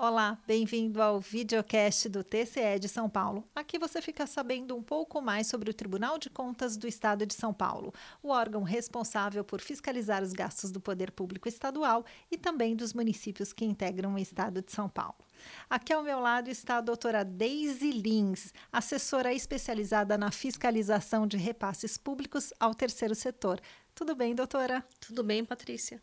Olá, bem-vindo ao videocast do TCE de São Paulo. Aqui você fica sabendo um pouco mais sobre o Tribunal de Contas do Estado de São Paulo, o órgão responsável por fiscalizar os gastos do poder público estadual e também dos municípios que integram o Estado de São Paulo. Aqui ao meu lado está a doutora Daisy Lins, assessora especializada na fiscalização de repasses públicos ao terceiro setor. Tudo bem, doutora? Tudo bem, Patrícia.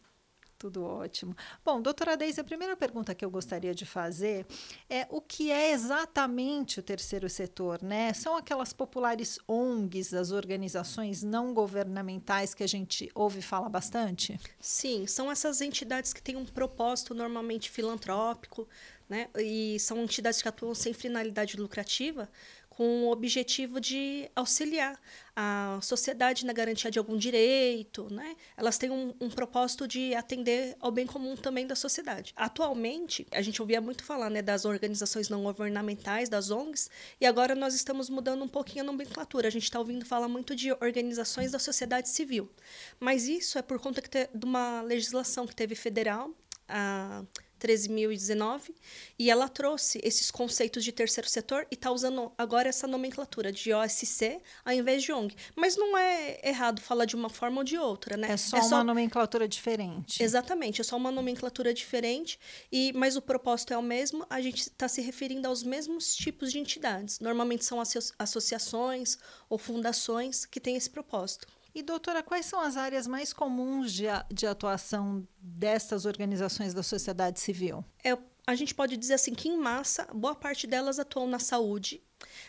Tudo ótimo. Bom, doutora Deise, a primeira pergunta que eu gostaria de fazer é o que é exatamente o terceiro setor, né? São aquelas populares ONGs, as organizações não governamentais que a gente ouve falar bastante? Sim, são essas entidades que têm um propósito normalmente filantrópico, né? E são entidades que atuam sem finalidade lucrativa, com o objetivo de auxiliar a sociedade na garantia de algum direito, né? Elas têm um, um, propósito de atender ao bem comum também da sociedade. Atualmente, a gente ouvia muito falar, né, das organizações não governamentais, das ONGs, e agora nós estamos mudando um pouquinho a nomenclatura. A gente está ouvindo falar muito de organizações da sociedade civil, mas isso é por conta de uma legislação que teve federal, a 13.019, e ela trouxe esses conceitos de terceiro setor e está usando agora essa nomenclatura de OSC ao invés de ONG. Mas não é errado falar de uma forma ou de outra, né? É só, é só... uma nomenclatura diferente. Exatamente, é só uma nomenclatura diferente, e mas o propósito é o mesmo, a gente está se referindo aos mesmos tipos de entidades. Normalmente são associações ou fundações que têm esse propósito. E, doutora, quais são as áreas mais comuns de, de atuação dessas organizações da sociedade civil? É, a gente pode dizer assim que, em massa, boa parte delas atuam na saúde.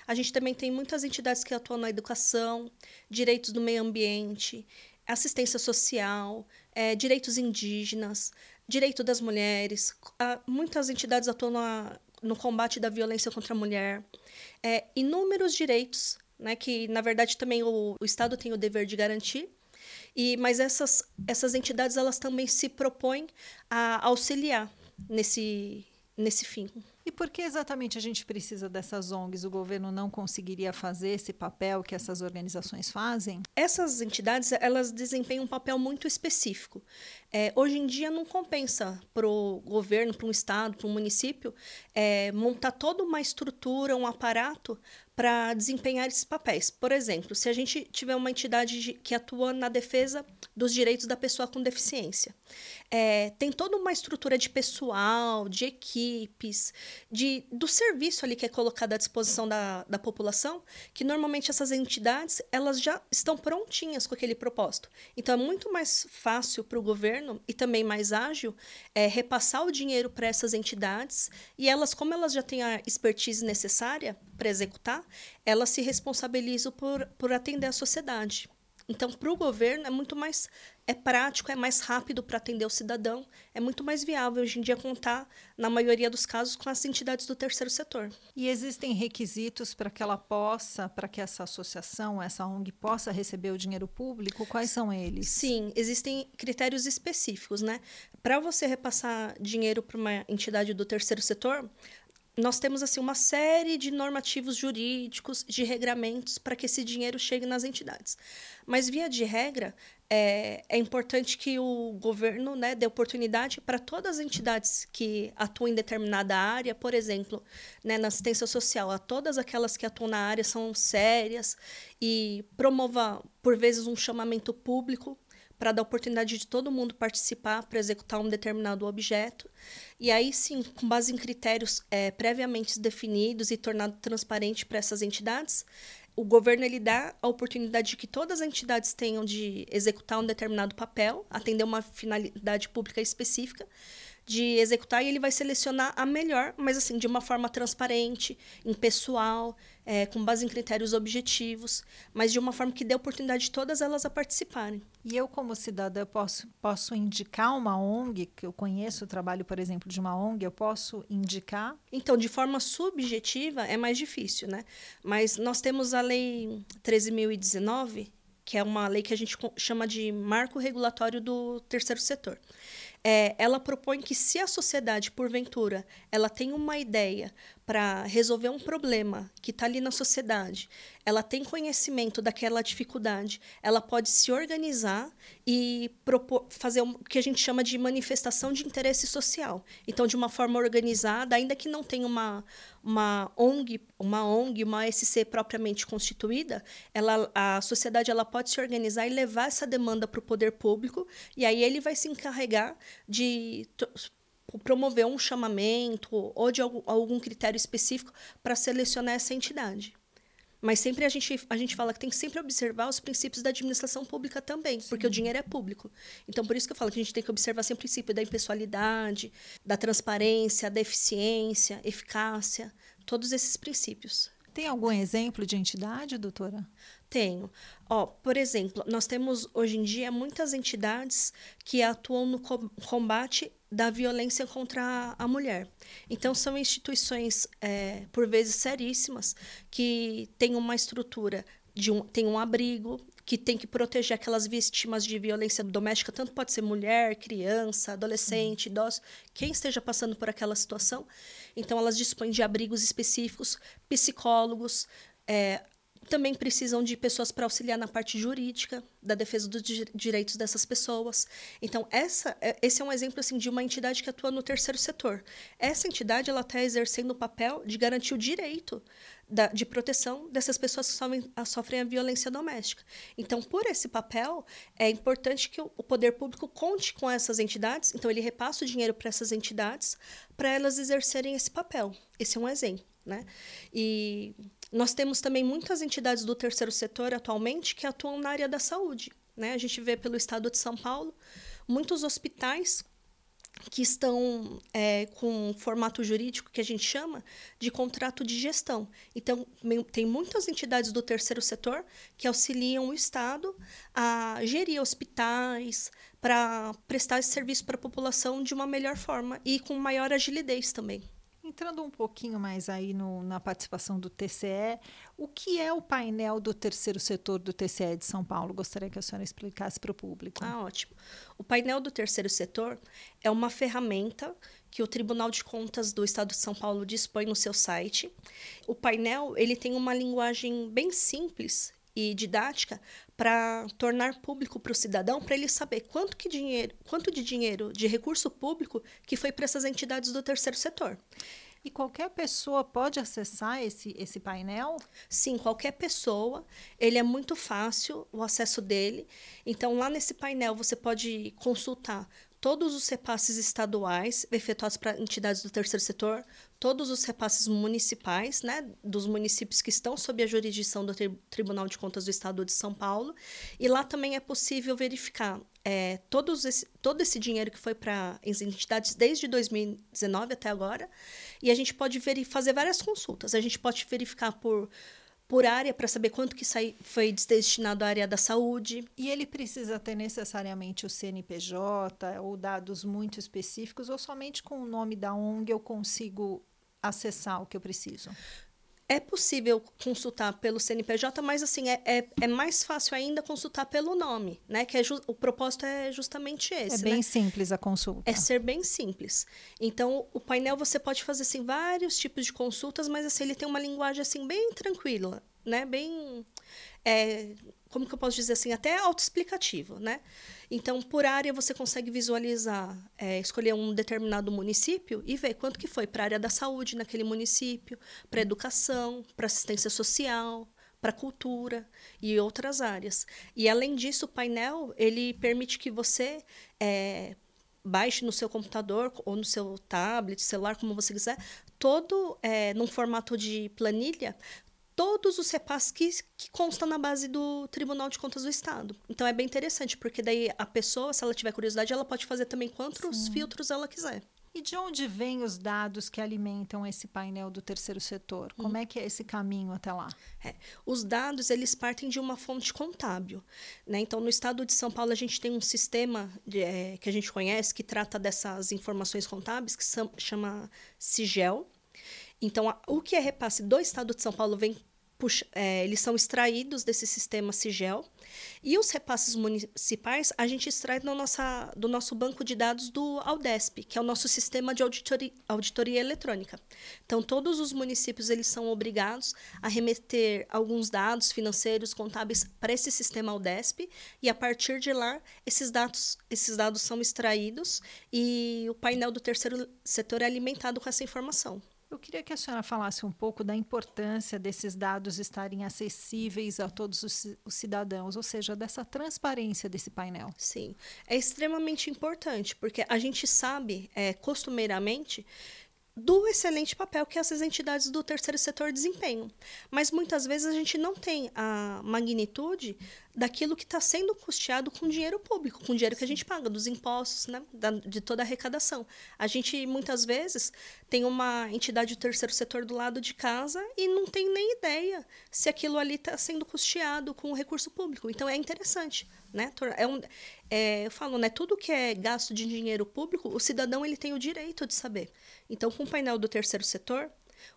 A gente também tem muitas entidades que atuam na educação, direitos do meio ambiente, assistência social, é, direitos indígenas, direito das mulheres. muitas entidades atuam na, no combate da violência contra a mulher. É, inúmeros direitos né, que na verdade também o, o Estado tem o dever de garantir. E, mas essas, essas entidades elas também se propõem a auxiliar nesse, nesse fim. E por que exatamente a gente precisa dessas ONGs? O governo não conseguiria fazer esse papel que essas organizações fazem? Essas entidades elas desempenham um papel muito específico. É, hoje em dia não compensa para o governo, para um estado, para um município é, montar toda uma estrutura, um aparato para desempenhar esses papéis. Por exemplo, se a gente tiver uma entidade de, que atua na defesa dos direitos da pessoa com deficiência, é, tem toda uma estrutura de pessoal, de equipes, de, do serviço ali que é colocado à disposição da, da população, que normalmente essas entidades elas já estão prontinhas com aquele propósito. Então é muito mais fácil para o governo e também mais ágil é, repassar o dinheiro para essas entidades e elas, como elas já têm a expertise necessária para executar, elas se responsabilizam por, por atender a sociedade. Então, para o governo é muito mais é prático, é mais rápido para atender o cidadão, é muito mais viável hoje em dia contar, na maioria dos casos, com as entidades do terceiro setor. E existem requisitos para que ela possa, para que essa associação, essa ONG possa receber o dinheiro público? Quais são eles? Sim, existem critérios específicos, né? Para você repassar dinheiro para uma entidade do terceiro setor, nós temos assim uma série de normativos jurídicos, de regramentos para que esse dinheiro chegue nas entidades. Mas via de regra, é, é importante que o governo né, dê oportunidade para todas as entidades que atuam em determinada área, por exemplo, né, na assistência social, a todas aquelas que atuam na área são sérias e promova por vezes um chamamento público para dar oportunidade de todo mundo participar para executar um determinado objeto. E aí sim, com base em critérios é, previamente definidos e tornado transparente para essas entidades, o governo ele dá a oportunidade de que todas as entidades tenham de executar um determinado papel, atender uma finalidade pública específica, de executar e ele vai selecionar a melhor, mas assim, de uma forma transparente, impessoal, é, com base em critérios objetivos, mas de uma forma que dê oportunidade de todas elas a participarem. E eu, como cidadã, posso, posso indicar uma ONG, que eu conheço o trabalho, por exemplo, de uma ONG, eu posso indicar? Então, de forma subjetiva é mais difícil, né? Mas nós temos a Lei 13.019, que é uma lei que a gente chama de marco regulatório do terceiro setor é, ela propõe que se a sociedade, porventura, ela tem uma ideia para resolver um problema que está ali na sociedade, ela tem conhecimento daquela dificuldade, ela pode se organizar e propor, fazer o que a gente chama de manifestação de interesse social. Então, de uma forma organizada, ainda que não tenha uma, uma ONG, uma ONG, uma SC propriamente constituída, ela, a sociedade ela pode se organizar e levar essa demanda para o poder público, e aí ele vai se encarregar de promover um chamamento ou de algum, algum critério específico para selecionar essa entidade. Mas sempre a gente, a gente fala que tem que sempre observar os princípios da administração pública também, Sim. porque o dinheiro é público. Então, por isso que eu falo que a gente tem que observar sempre o princípio da impessoalidade, da transparência, da eficiência, eficácia, todos esses princípios. Tem algum exemplo de entidade, doutora? Tenho. Ó, por exemplo, nós temos hoje em dia muitas entidades que atuam no combate da violência contra a mulher. Então, são instituições, é, por vezes, seríssimas, que têm uma estrutura, de um, tem um abrigo, que tem que proteger aquelas vítimas de violência doméstica, tanto pode ser mulher, criança, adolescente, idoso, quem esteja passando por aquela situação. Então, elas dispõem de abrigos específicos, psicólogos, é, também precisam de pessoas para auxiliar na parte jurídica da defesa dos direitos dessas pessoas. Então, essa, é, esse é um exemplo assim, de uma entidade que atua no terceiro setor. Essa entidade ela está exercendo o papel de garantir o direito da, de proteção dessas pessoas que sofrem a, sofrem a violência doméstica. Então, por esse papel, é importante que o, o poder público conte com essas entidades. Então, ele repassa o dinheiro para essas entidades para elas exercerem esse papel. Esse é um exemplo. Né? E nós temos também muitas entidades do terceiro setor atualmente que atuam na área da saúde. Né? A gente vê pelo estado de São Paulo muitos hospitais que estão é, com um formato jurídico que a gente chama de contrato de gestão. Então, tem muitas entidades do terceiro setor que auxiliam o Estado a gerir hospitais, para prestar esse serviço para a população de uma melhor forma e com maior agilidade também. Entrando um pouquinho mais aí no, na participação do TCE, o que é o painel do terceiro setor do TCE de São Paulo? Gostaria que a senhora explicasse para o público. Ah, ótimo. O painel do terceiro setor é uma ferramenta que o Tribunal de Contas do Estado de São Paulo dispõe no seu site. O painel ele tem uma linguagem bem simples e didática para tornar público para o cidadão, para ele saber quanto, que dinheiro, quanto de dinheiro, de recurso público que foi para essas entidades do terceiro setor. E qualquer pessoa pode acessar esse, esse painel? Sim, qualquer pessoa. Ele é muito fácil o acesso dele. Então, lá nesse painel, você pode consultar todos os repasses estaduais efetuados para entidades do terceiro setor, todos os repasses municipais, né, dos municípios que estão sob a jurisdição do tri Tribunal de Contas do Estado de São Paulo, e lá também é possível verificar é, todos esse, todo esse dinheiro que foi para as entidades desde 2019 até agora, e a gente pode fazer várias consultas. A gente pode verificar por por área para saber quanto que sai, foi destinado à área da saúde. E ele precisa ter necessariamente o CNPJ ou dados muito específicos ou somente com o nome da ONG eu consigo acessar o que eu preciso? É possível consultar pelo CNPJ, mas assim é, é, é, mais fácil ainda consultar pelo nome, né? Que é o propósito é justamente esse. É bem né? simples a consulta. É ser bem simples. Então o painel você pode fazer assim vários tipos de consultas, mas assim ele tem uma linguagem assim bem tranquila, né? Bem é, como que eu posso dizer assim, até autoexplicativo, né? Então, por área, você consegue visualizar, é, escolher um determinado município e ver quanto que foi para a área da saúde naquele município, para educação, para assistência social, para cultura e outras áreas. E, além disso, o painel, ele permite que você é, baixe no seu computador ou no seu tablet, celular, como você quiser, todo é, num formato de planilha, todos os repasses que, que constam na base do Tribunal de Contas do Estado. Então é bem interessante, porque daí a pessoa, se ela tiver curiosidade, ela pode fazer também quantos Sim. filtros ela quiser. E de onde vêm os dados que alimentam esse painel do terceiro setor? Como hum. é que é esse caminho até lá? É, os dados eles partem de uma fonte contábil. Né? Então, no estado de São Paulo, a gente tem um sistema de, é, que a gente conhece que trata dessas informações contábeis, que chama SIGEL. Então, a, o que é repasse do estado de São Paulo vem puxa, é, eles são extraídos desse sistema Sigel. E os repasses municipais a gente extrai do, nossa, do nosso banco de dados do Aldesp, que é o nosso sistema de auditoria, auditoria eletrônica. Então, todos os municípios eles são obrigados a remeter alguns dados financeiros, contábeis para esse sistema Aldesp, e a partir de lá, esses dados, esses dados são extraídos e o painel do terceiro setor é alimentado com essa informação. Eu queria que a senhora falasse um pouco da importância desses dados estarem acessíveis a todos os, os, cidadãos, ou seja, dessa transparência desse painel. Sim, é extremamente importante, porque a gente sabe, é, costumeiramente, do excelente papel que essas entidades do terceiro setor desempenham. Mas muitas vezes a gente não tem a magnitude daquilo que está sendo custeado com dinheiro público, com dinheiro que a gente paga, dos impostos, né, da, de toda a arrecadação. A gente, muitas vezes, tem uma entidade do terceiro setor do lado de casa e não tem nem ideia se aquilo ali está sendo custeado com recurso público. Então, é interessante. Né? É um, é, eu falo, né, tudo que é gasto de dinheiro público, o cidadão ele tem o direito de saber. Então, com o painel do terceiro setor,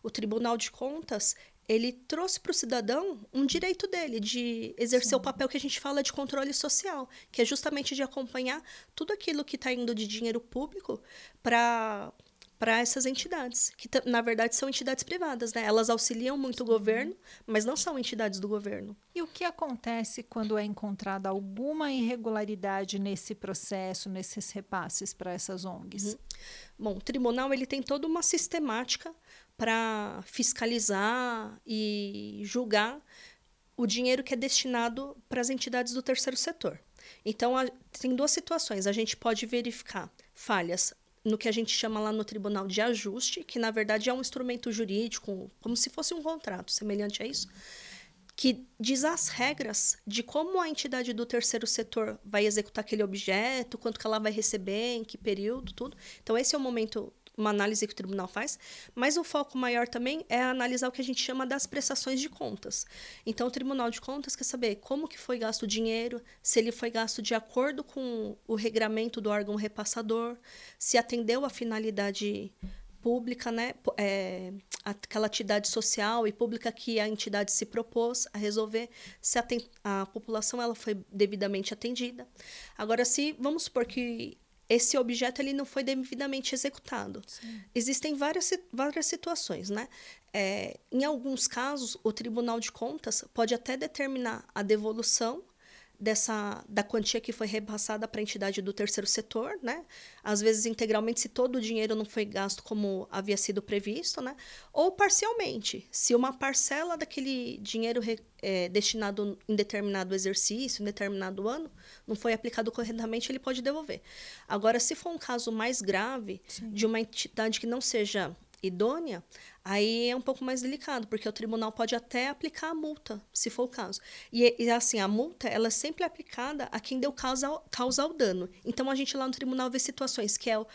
o Tribunal de Contas ele trouxe para o cidadão um direito dele de exercer Sim. o papel que a gente fala de controle social, que é justamente de acompanhar tudo aquilo que está indo de dinheiro público para para essas entidades, que na verdade são entidades privadas, né? Elas auxiliam muito o governo, mas não são entidades do governo. E o que acontece quando é encontrada alguma irregularidade nesse processo, nesses repasses para essas ONGs? Uhum. Bom, o tribunal ele tem toda uma sistemática para fiscalizar e julgar o dinheiro que é destinado para as entidades do terceiro setor. Então, a, tem duas situações. A gente pode verificar falhas no que a gente chama lá no tribunal de ajuste, que na verdade é um instrumento jurídico, como se fosse um contrato, semelhante a isso, que diz as regras de como a entidade do terceiro setor vai executar aquele objeto, quanto que ela vai receber, em que período, tudo. Então esse é o momento uma análise que o tribunal faz, mas o foco maior também é analisar o que a gente chama das prestações de contas. Então, o Tribunal de Contas quer saber como que foi gasto o dinheiro, se ele foi gasto de acordo com o regramento do órgão repassador, se atendeu à finalidade pública, né, é, aquela atividade social e pública que a entidade se propôs a resolver, se a, a população ela foi devidamente atendida. Agora, se vamos supor que esse objeto ele não foi devidamente executado. Sim. Existem várias, várias situações, né? É, em alguns casos, o Tribunal de Contas pode até determinar a devolução dessa da quantia que foi repassada para a entidade do terceiro setor, né? Às vezes integralmente se todo o dinheiro não foi gasto como havia sido previsto, né? Ou parcialmente, se uma parcela daquele dinheiro é, destinado em determinado exercício, em determinado ano, não foi aplicado corretamente, ele pode devolver. Agora, se for um caso mais grave Sim. de uma entidade que não seja idônea, aí é um pouco mais delicado, porque o tribunal pode até aplicar a multa, se for o caso. E, e assim, a multa, ela é sempre aplicada a quem deu causa ao, causa ao dano. Então, a gente lá no tribunal vê situações que é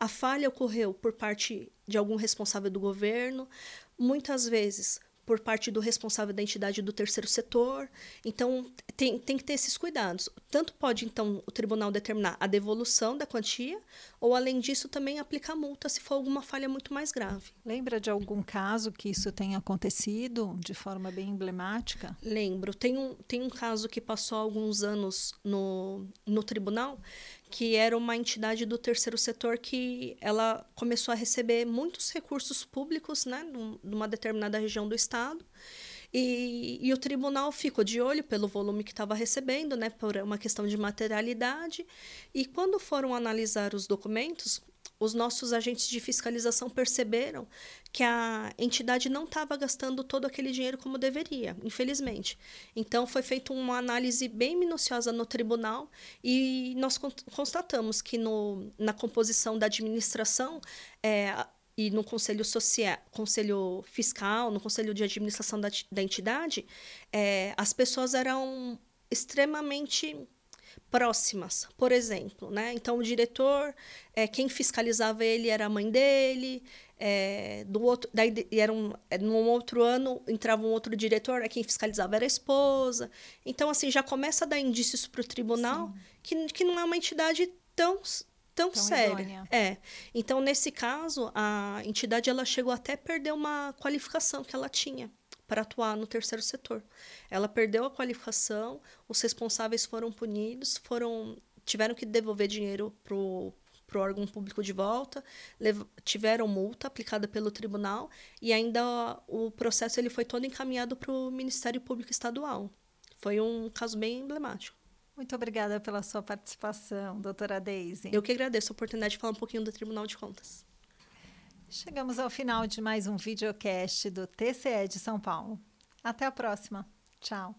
a falha ocorreu por parte de algum responsável do governo, muitas vezes por parte do responsável da entidade do terceiro setor. Então, tem, tem que ter esses cuidados. Tanto pode, então, o tribunal determinar a devolução da quantia, ou, além disso, também aplicar multa se for alguma falha muito mais grave. Lembra de algum caso que isso tenha acontecido de forma bem emblemática? Lembro. Tem um, tem um caso que passou alguns anos no, no tribunal, que era uma entidade do terceiro setor que ela começou a receber muitos recursos públicos, né, numa determinada região do estado. E, e o tribunal ficou de olho pelo volume que estava recebendo, né, por uma questão de materialidade. E quando foram analisar os documentos, os nossos agentes de fiscalização perceberam que a entidade não estava gastando todo aquele dinheiro como deveria, infelizmente. Então, foi feita uma análise bem minuciosa no tribunal e nós constatamos que no, na composição da administração é, e no conselho social, conselho fiscal, no conselho de administração da, da entidade, é, as pessoas eram extremamente próximas, por exemplo, né? Então o diretor, é, quem fiscalizava ele era a mãe dele, é, do outro, daí era um, é, num outro ano entrava um outro diretor, quem fiscalizava era a esposa. Então assim já começa a dar indícios para o tribunal que, que não é uma entidade tão tão, tão séria. Idônea. É. Então nesse caso a entidade ela chegou até a perder uma qualificação que ela tinha para atuar no terceiro setor. Ela perdeu a qualificação, os responsáveis foram punidos, foram tiveram que devolver dinheiro para o órgão público de volta, tiveram multa aplicada pelo tribunal e ainda o processo ele foi todo encaminhado para o Ministério Público Estadual. Foi um caso bem emblemático. Muito obrigada pela sua participação, doutora Deise. Eu que agradeço a oportunidade de falar um pouquinho do Tribunal de Contas. Chegamos ao final de mais um videocast do TCE de São Paulo. Até a próxima. Tchau.